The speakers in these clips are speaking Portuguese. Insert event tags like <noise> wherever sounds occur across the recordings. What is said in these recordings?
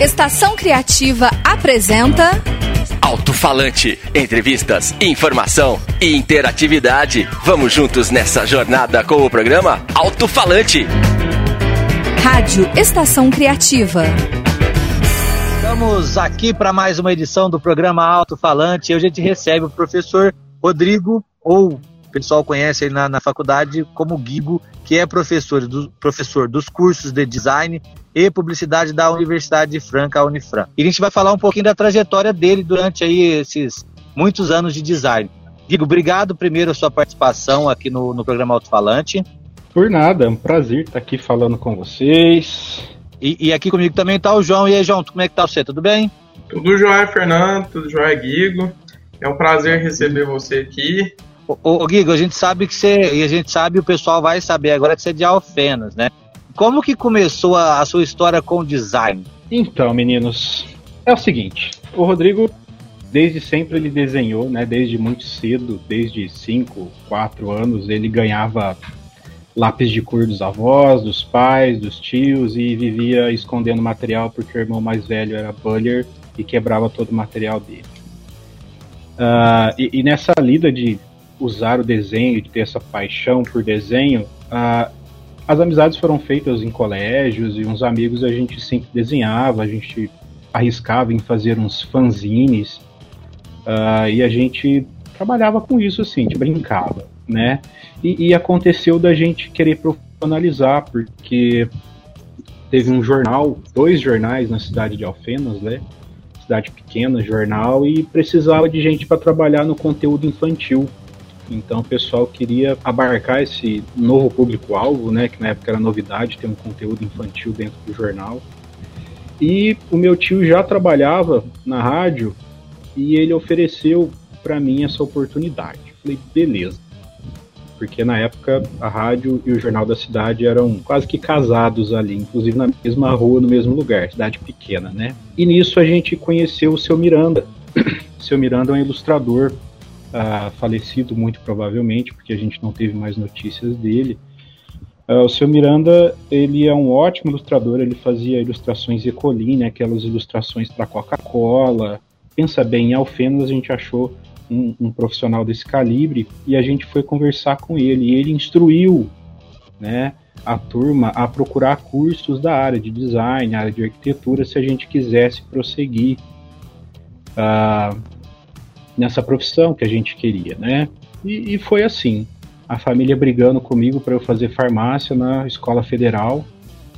Estação Criativa apresenta. Alto-falante, entrevistas, informação e interatividade. Vamos juntos nessa jornada com o programa Alto-falante. Rádio Estação Criativa. Estamos aqui para mais uma edição do programa Alto Falante. Hoje a gente recebe o professor Rodrigo, ou pessoal conhece ele na, na faculdade como Guigo, que é professor, do, professor dos cursos de design e publicidade da Universidade de Franca, a Unifran. E a gente vai falar um pouquinho da trajetória dele durante aí esses muitos anos de design. Guigo, obrigado primeiro a sua participação aqui no, no programa Alto Falante. Por nada, é um prazer estar aqui falando com vocês. E, e, aqui comigo também está o João. E aí, João, como é que tá você? Tudo bem? Tudo jóia, Fernando. Tudo jóia, Guigo. É um prazer receber você aqui. Ô, ô, Guigo, a gente sabe que você. E a gente sabe, o pessoal vai saber agora que você é de Alfenas, né? Como que começou a, a sua história com design? Então, meninos, é o seguinte: o Rodrigo, desde sempre, ele desenhou, né? Desde muito cedo, desde 5, 4 anos, ele ganhava lápis de cor dos avós, dos pais, dos tios e vivia escondendo material porque o irmão mais velho era buller e quebrava todo o material dele. Uh, e, e, nessa lida de usar o desenho, de ter essa paixão por desenho, uh, as amizades foram feitas em colégios e uns amigos a gente sempre desenhava, a gente arriscava em fazer uns fanzines uh, e a gente trabalhava com isso assim, a gente brincava né? E, e, aconteceu da gente querer profissionalizar, porque teve um jornal, dois jornais na cidade de Alfenas, né? Cidade pequena, jornal, e precisava de gente para trabalhar no conteúdo infantil. Então o pessoal queria abarcar esse novo público-alvo, né? Que na época era novidade ter um conteúdo infantil dentro do jornal. E o meu tio já trabalhava na rádio e ele ofereceu para mim essa oportunidade. Falei, beleza porque na época a rádio e o Jornal da Cidade eram quase que casados ali, inclusive na mesma rua, no mesmo lugar, cidade pequena, né? E nisso a gente conheceu o seu Miranda. <coughs> o seu Miranda é um ilustrador uh, falecido, muito provavelmente, porque a gente não teve mais notícias dele. Uh, o seu Miranda, ele é um ótimo ilustrador, ele fazia ilustrações Ecoline, né, aquelas ilustrações para Coca-Cola. Pensa bem, em Alfenas a gente achou um, um, profissional desse calibre e a gente foi conversar com ele e ele instruiu né, a turma a procurar cursos da área de design, área de arquitetura, se a gente quisesse prosseguir uh, nessa profissão que a gente queria, né? E, e foi assim, a família brigando comigo para eu fazer farmácia na escola federal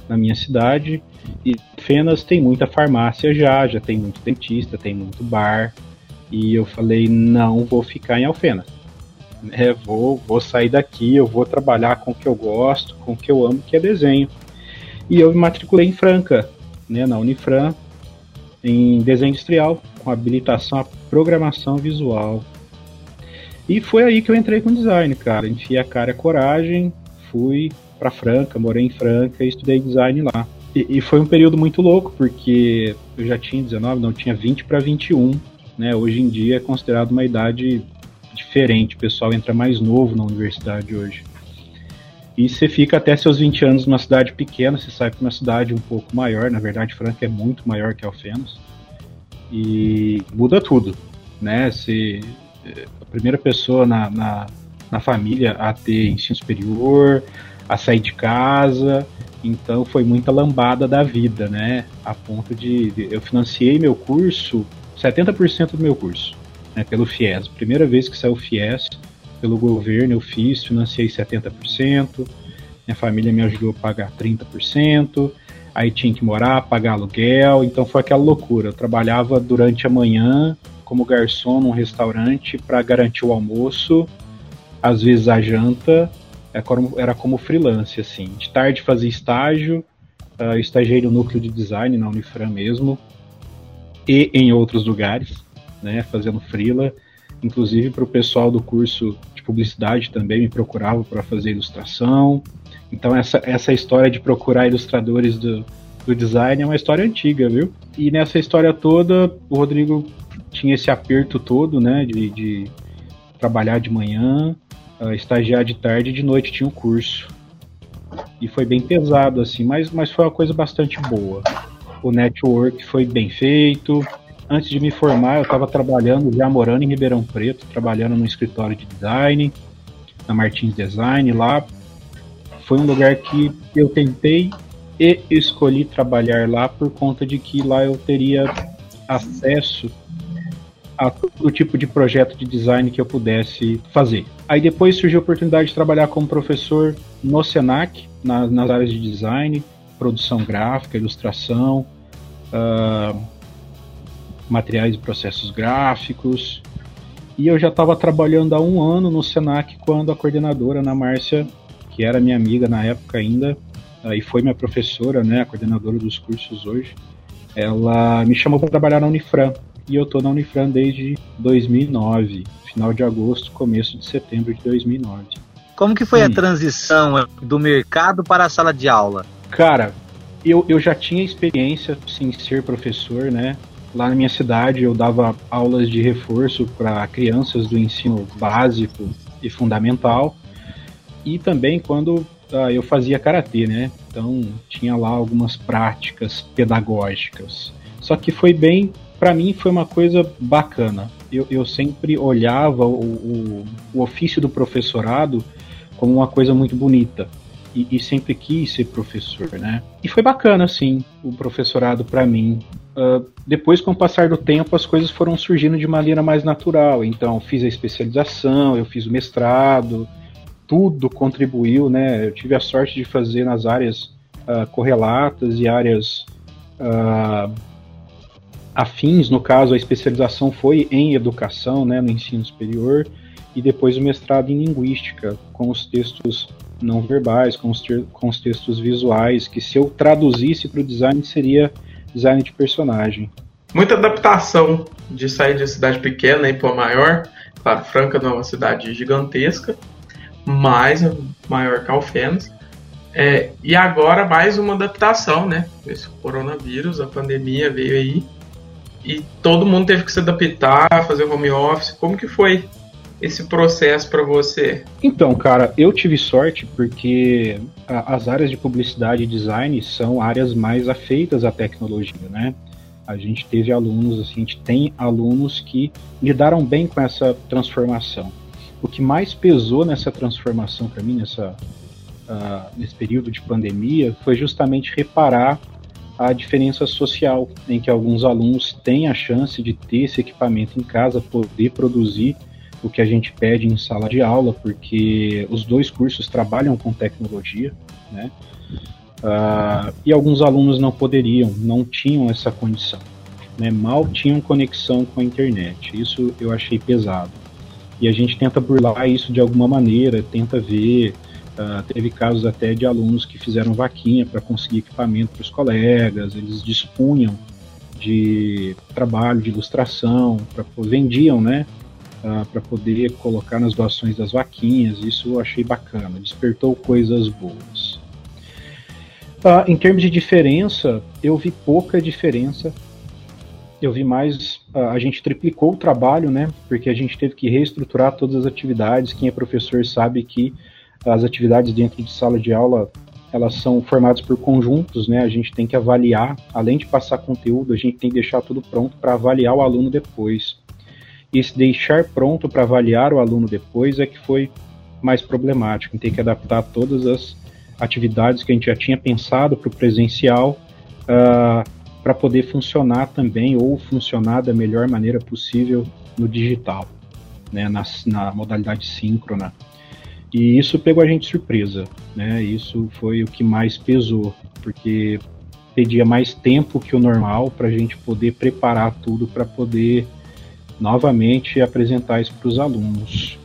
na minha cidade e Fenas tem muita farmácia já, já tem muito dentista, tem muito bar, e eu falei, não vou ficar em Alfenas. É, vou, vou sair daqui, eu vou trabalhar com o que eu gosto, com o que eu amo, que é desenho. E eu me matriculei em Franca, né, na Unifran, em desenho industrial, com habilitação a programação visual. E foi aí que eu entrei com design, cara. Enfiei a cara e a coragem, fui para Franca, morei em Franca e estudei design lá. E, e, foi um período muito louco, porque eu já tinha 19, não, tinha 20 para 21 né? Hoje em dia é considerado uma idade diferente, o pessoal entra mais novo na universidade hoje. E você fica até seus 20 anos numa cidade pequena, você sai para uma cidade um pouco maior, na verdade Franca é muito maior que Alfenas, e muda tudo, né? Você, a primeira pessoa na, na, na família a ter ensino superior, a sair de casa, então foi muita lambada da vida, né? A ponto de, de eu financiei meu curso 70% do meu curso, né, pelo FIES. Primeira vez que saiu o FIES pelo governo, eu fiz, financiei 70%, minha família me ajudou a pagar 30%, aí tinha que morar, pagar aluguel, então foi aquela loucura. Eu trabalhava durante a manhã como garçom num restaurante para garantir o almoço, às vezes a janta, era como freelance, assim. De tarde fazia estágio, uh, estagiei no núcleo de design na Unifran mesmo, e em outros lugares, né, fazendo freela, inclusive para o pessoal do curso de publicidade também me procurava para fazer ilustração. Então essa, essa história de procurar ilustradores do, do design é uma história antiga, viu? E nessa história toda, o Rodrigo tinha esse aperto todo, né, de, de trabalhar de manhã, uh, estagiar de tarde e de noite tinha um curso. E foi bem pesado, assim, mas, mas foi uma coisa bastante boa. o network foi bem feito. Antes de me formar, eu estava trabalhando, já morando em Ribeirão Preto, trabalhando no escritório de design, na Martins Design. Lá foi um lugar que eu tentei e escolhi trabalhar lá por conta de que lá eu teria acesso a todo tipo de projeto de design que eu pudesse fazer. Aí depois surgiu a oportunidade de trabalhar como professor no Senac, na, nas áreas de design, produção gráfica, ilustração, uh, materiais e processos gráficos. E eu já estava trabalhando há um ano no Senac quando a coordenadora, Ana Márcia, que era minha amiga na época ainda, e foi minha professora, né, a coordenadora dos cursos hoje, ela me chamou para trabalhar na Unifran. E eu estou na Unifran desde 2009, final de agosto, começo de setembro de 2009. Como que foi hum. a transição do mercado para a sala de aula? Cara, eu, eu já tinha experiência em ser professor, né? Lá na minha cidade eu dava aulas de reforço para crianças do ensino básico e fundamental. E também quando ah, eu fazia karatê, né? Então tinha lá algumas práticas pedagógicas. Só que foi bem, para mim foi uma coisa bacana. Eu, eu sempre olhava o, o, o ofício do professorado como uma coisa muito bonita e, e, sempre quis ser professor, né? E foi bacana, assim, o professorado para mim. Uh, depois, com o passar do tempo, as coisas foram surgindo de maneira mais natural. Então, fiz a especialização, eu fiz o mestrado, tudo contribuiu, né? Eu tive a sorte de fazer nas áreas uh, correlatas e áreas uh, afins. No caso, a especialização foi em educação, né, no ensino superior, e depois o mestrado em linguística, com os textos não verbais, com os, com os textos visuais, que se eu traduzisse para o design seria design de personagem. Muita adaptação de sair de cidade pequena e para maior. Claro, Franca não é uma cidade gigantesca, mas maior que Alfenas. É, e agora mais uma adaptação, né? Esse coronavírus, a pandemia veio aí e todo mundo teve que se adaptar, fazer home office. Como que foi esse processo para você? Então, cara, eu tive sorte porque as áreas de publicidade e design são áreas mais afeitas à tecnologia, né? A gente teve alunos, assim, a gente tem alunos que lidaram bem com essa transformação. O que mais pesou nessa transformação para mim, nessa, uh, nesse período de pandemia, foi justamente reparar a diferença social, em que alguns alunos têm a chance de ter esse equipamento em casa, poder produzir o que a gente pede em sala de aula, porque os dois cursos trabalham com tecnologia, né? Uh, e alguns alunos não poderiam, não tinham essa condição, né? Mal tinham conexão com a internet. Isso eu achei pesado. E a gente tenta burlar isso de alguma maneira, tenta ver. Uh, teve casos até de alunos que fizeram vaquinha para conseguir equipamento para os colegas, eles dispunham de trabalho de ilustração, pra, vendiam, né? Uh, para poder colocar nas doações das vaquinhas. Isso eu achei bacana, despertou coisas boas. Uh, em termos de diferença, eu vi pouca diferença. Eu vi mais. Uh, a gente triplicou o trabalho, né? Porque a gente teve que reestruturar todas as atividades. Quem é professor sabe que as atividades dentro de sala de aula elas são formadas por conjuntos, né? A gente tem que avaliar, além de passar conteúdo, a gente tem que deixar tudo pronto para avaliar o aluno depois. E se deixar pronto para avaliar o aluno depois é que foi mais problemático, tem que adaptar todas as atividades que a gente já tinha pensado para o presencial uh, ah, para poder funcionar também ou funcionar da melhor maneira possível no digital, né, na, na modalidade síncrona. E isso pegou a gente surpresa, né? Isso foi o que mais pesou, porque pedia mais tempo que o normal para a gente poder preparar tudo para poder novamente apresentar isso para os alunos.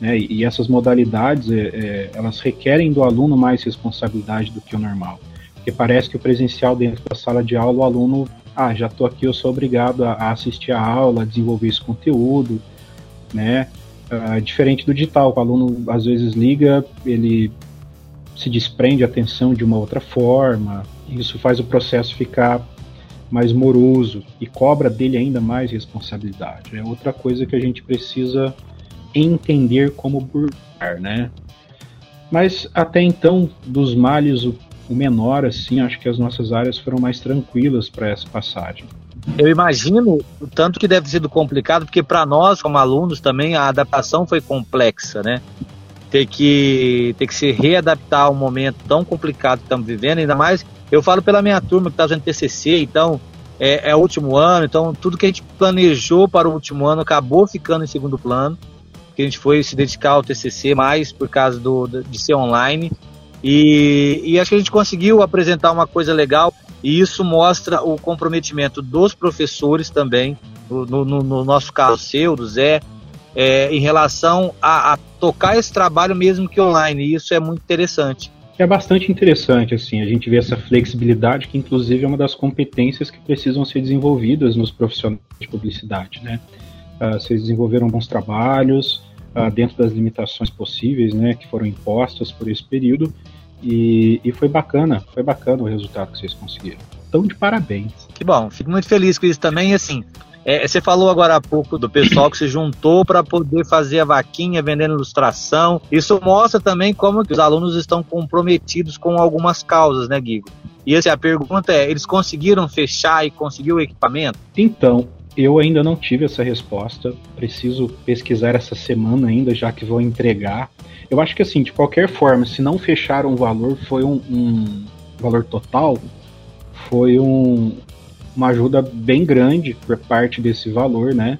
Né? E, essas modalidades, é, é, elas requerem do aluno mais responsabilidade do que o normal. Porque parece que o presencial dentro da sala de aula, o aluno, ah, já estou aqui, eu sou obrigado a, a, assistir a aula, a desenvolver esse conteúdo, né? Uh, diferente do digital, o aluno às vezes liga, ele se desprende a atenção de uma outra forma, isso faz o processo ficar mais moroso e cobra dele ainda mais responsabilidade. É outra coisa que a gente precisa entender como burlar, né? Mas até então, dos males, o menor, assim, acho que as nossas áreas foram mais tranquilas para essa passagem. Eu imagino o tanto que deve ter sido complicado, porque para nós, como alunos, também a adaptação foi complexa, né? Ter que, ter que se readaptar a um momento tão complicado que estamos vivendo, ainda mais, eu falo pela minha turma que está fazendo TCC, então é, é o último ano, então tudo que a gente planejou para o último ano acabou ficando em segundo plano, que a gente foi se dedicar ao TCC mais por causa do, de ser online, e, e acho que a gente conseguiu apresentar uma coisa legal e isso mostra o comprometimento dos professores também, no, no, no nosso caso, seu, do Zé, é, em relação a, a, tocar esse trabalho mesmo que online. E isso é muito interessante. É bastante interessante, assim, a gente vê essa flexibilidade, que inclusive é uma das competências que precisam ser desenvolvidas nos profissionais de publicidade, né? Uh, vocês desenvolveram bons trabalhos, uh, dentro das limitações possíveis, né, que foram impostas por esse período, e, e foi bacana, foi bacana o resultado que vocês conseguiram. Então, de parabéns. Que bom, fico muito feliz com isso também. E assim, é, você falou agora há pouco do pessoal que se juntou para poder fazer a vaquinha vendendo ilustração. Isso mostra também como que os alunos estão comprometidos com algumas causas, né, Guigo? E assim, a pergunta é: eles conseguiram fechar e conseguir o equipamento? Então, eu ainda não tive essa resposta. Preciso pesquisar essa semana ainda, já que vou entregar. Eu acho que assim, de qualquer forma, se não fecharam o valor, foi um, um valor total, foi um, uma ajuda bem grande por parte desse valor, né?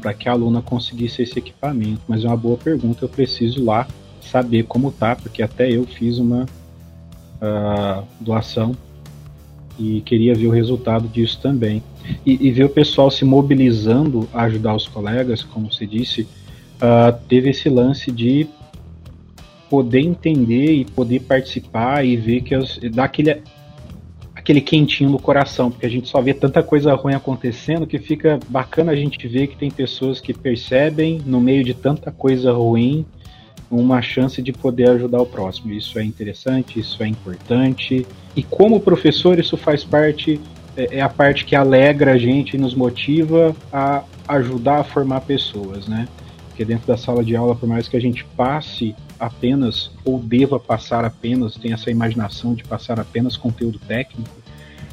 para que a aluna conseguisse esse equipamento. Mas é uma boa pergunta, eu preciso lá saber como tá, porque até eu fiz uma uh, doação e queria ver o resultado disso também. E, e, ver o pessoal se mobilizando a ajudar os colegas, como você disse, uh, teve esse lance de poder entender e poder participar e ver que as, dá aquele, aquele quentinho no coração, porque a gente só vê tanta coisa ruim acontecendo que fica bacana a gente ver que tem pessoas que percebem, no meio de tanta coisa ruim, uma chance de poder ajudar o próximo. Isso é interessante, isso é importante. E como professor, isso faz parte, é, é a parte que alegra a gente e nos motiva a ajudar a formar pessoas, né? Porque dentro da sala de aula, por mais que a gente passe apenas, ou deva passar apenas, tem essa imaginação de passar apenas conteúdo técnico,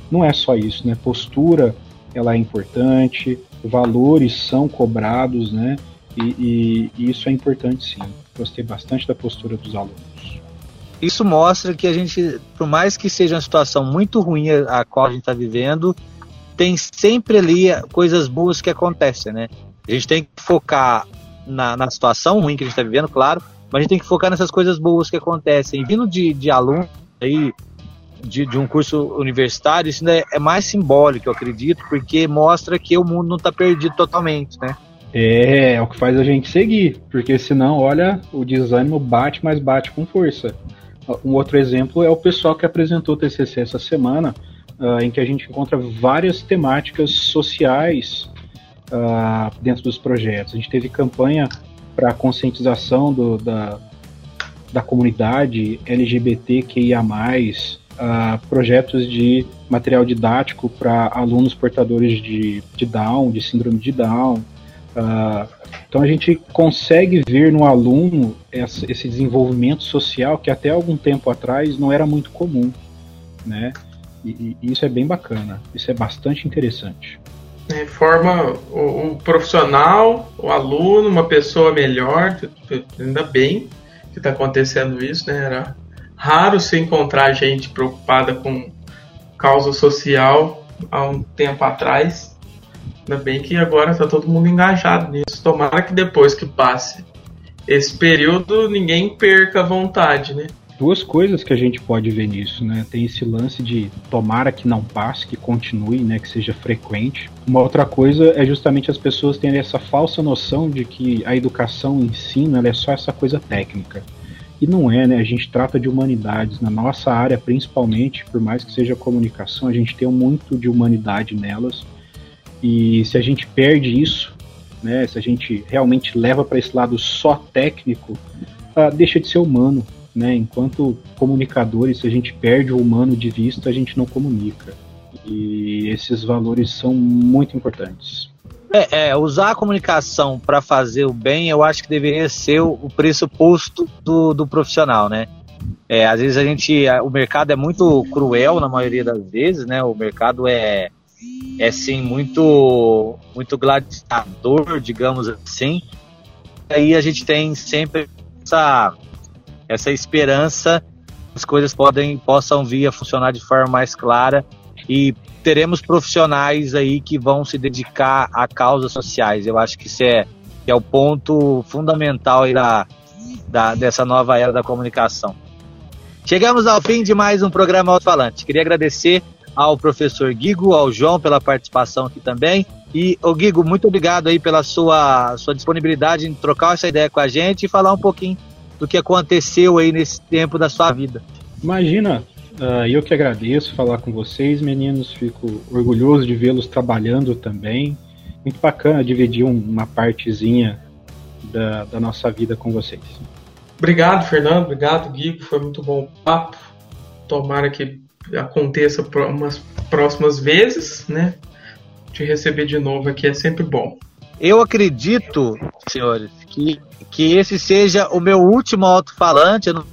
não é só isso, né? Postura, ela é importante, valores são cobrados, né? E, e, e isso é importante sim. Gostei bastante da postura dos alunos. Isso mostra que a gente, por mais que seja uma situação muito ruim a, qual a gente está vivendo, tem sempre ali coisas boas que acontecem, né? A gente tem que focar na, na situação ruim que a gente está vivendo, claro, mas a gente tem que focar nessas coisas boas que acontecem. Vindo de, de aluno aí, de, de, um curso universitário, isso ainda é, mais simbólico, eu acredito, porque mostra que o mundo não está perdido totalmente, né? É, é o que faz a gente seguir, porque senão, olha, o desânimo bate, mas bate com força. Um outro exemplo é o pessoal que apresentou o TCC essa semana, uh, em que a gente encontra várias temáticas sociais uh, dentro dos projetos. A gente teve campanha para conscientização do, da, da comunidade LGBTQIA+, uh, projetos de material didático para alunos portadores de, de Down, de síndrome de Down, Uh, então a gente consegue ver no aluno essa, esse desenvolvimento social que até algum tempo atrás não era muito comum, né? E, e isso é bem bacana, isso é bastante interessante. É, forma o, o, profissional, o aluno, uma pessoa melhor, ainda bem que está acontecendo isso, né? Era raro se encontrar gente preocupada com causa social há um tempo atrás Ainda bem que agora está todo mundo engajado nisso. Tomara que depois que passe esse período ninguém perca a vontade, né? Duas coisas que a gente pode ver nisso, né? Tem esse lance de tomara que não passe, que continue, né? Que seja frequente. Uma outra coisa é justamente as pessoas terem essa falsa noção de que a educação, o ensino, ela é só essa coisa técnica. E não é, né? A gente trata de humanidades. Na nossa área, principalmente, por mais que seja comunicação, a gente tem muito de humanidade nelas e se a gente perde isso, né, se a gente realmente leva para esse lado só técnico, uh, deixa de ser humano. Né? Enquanto comunicadores, se a gente perde o humano de vista, a gente não comunica. E esses valores são muito importantes. É, é usar a comunicação para fazer o bem, eu acho que deveria ser o, o pressuposto do, do profissional, né? É, às vezes a gente, o mercado é muito cruel na maioria das vezes, né? O mercado é, é sim muito, muito gladiador, digamos assim. Aí a gente tem sempre essa, essa esperança as coisas podem, possam vir a funcionar de forma mais clara e teremos profissionais aí que vão se dedicar a causas sociais. Eu acho que isso é, que é o ponto fundamental aí da, da, dessa nova era da comunicação. Chegamos ao fim de mais um programa Alto Falante. Queria agradecer ao professor Guigo, ao João pela participação aqui também. E, ô Guigo, muito obrigado aí pela sua, sua disponibilidade em trocar essa ideia com a gente e falar um pouquinho do que aconteceu aí nesse tempo da sua vida. Imagina, uh, eu que agradeço falar com vocês, meninos. Fico orgulhoso de vê-los trabalhando também. Muito bacana dividir uma partezinha da, da nossa vida com vocês. Obrigado, Fernando. Obrigado, Gui. Foi muito bom o papo. Tomara que aconteça umas próximas vezes, né? Te receber de novo aqui é sempre bom. Eu acredito, senhores, que, que esse seja o meu último alto-falante. Eu não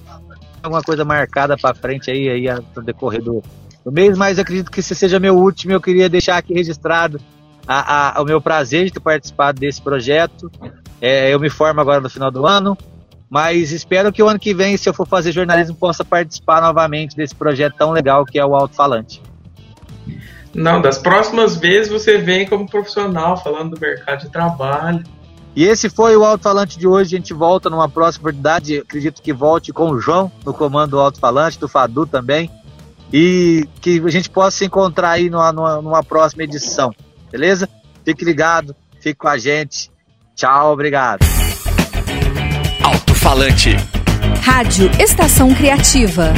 alguma coisa marcada para frente aí, aí no decorrer do, do mês, mas acredito que esse seja meu último. Eu queria deixar aqui registrado a, a, o meu prazer de ter participado desse projeto. É, eu me formo agora no final do ano. Mas espero que o ano que vem, se eu for fazer jornalismo, possa participar novamente desse projeto tão legal que é o Alto Falante. Não, das próximas vezes você vem como profissional falando do mercado de trabalho. E esse foi o Alto Falante de hoje. A gente volta numa próxima oportunidade. Acredito que volte com o João no comando do Alto Falante, do Fadu também. E que a gente possa se encontrar aí numa, numa, numa próxima edição. Beleza? Fique ligado, fique com a gente. Tchau, obrigado. Alto-falante. Rádio Estação Criativa.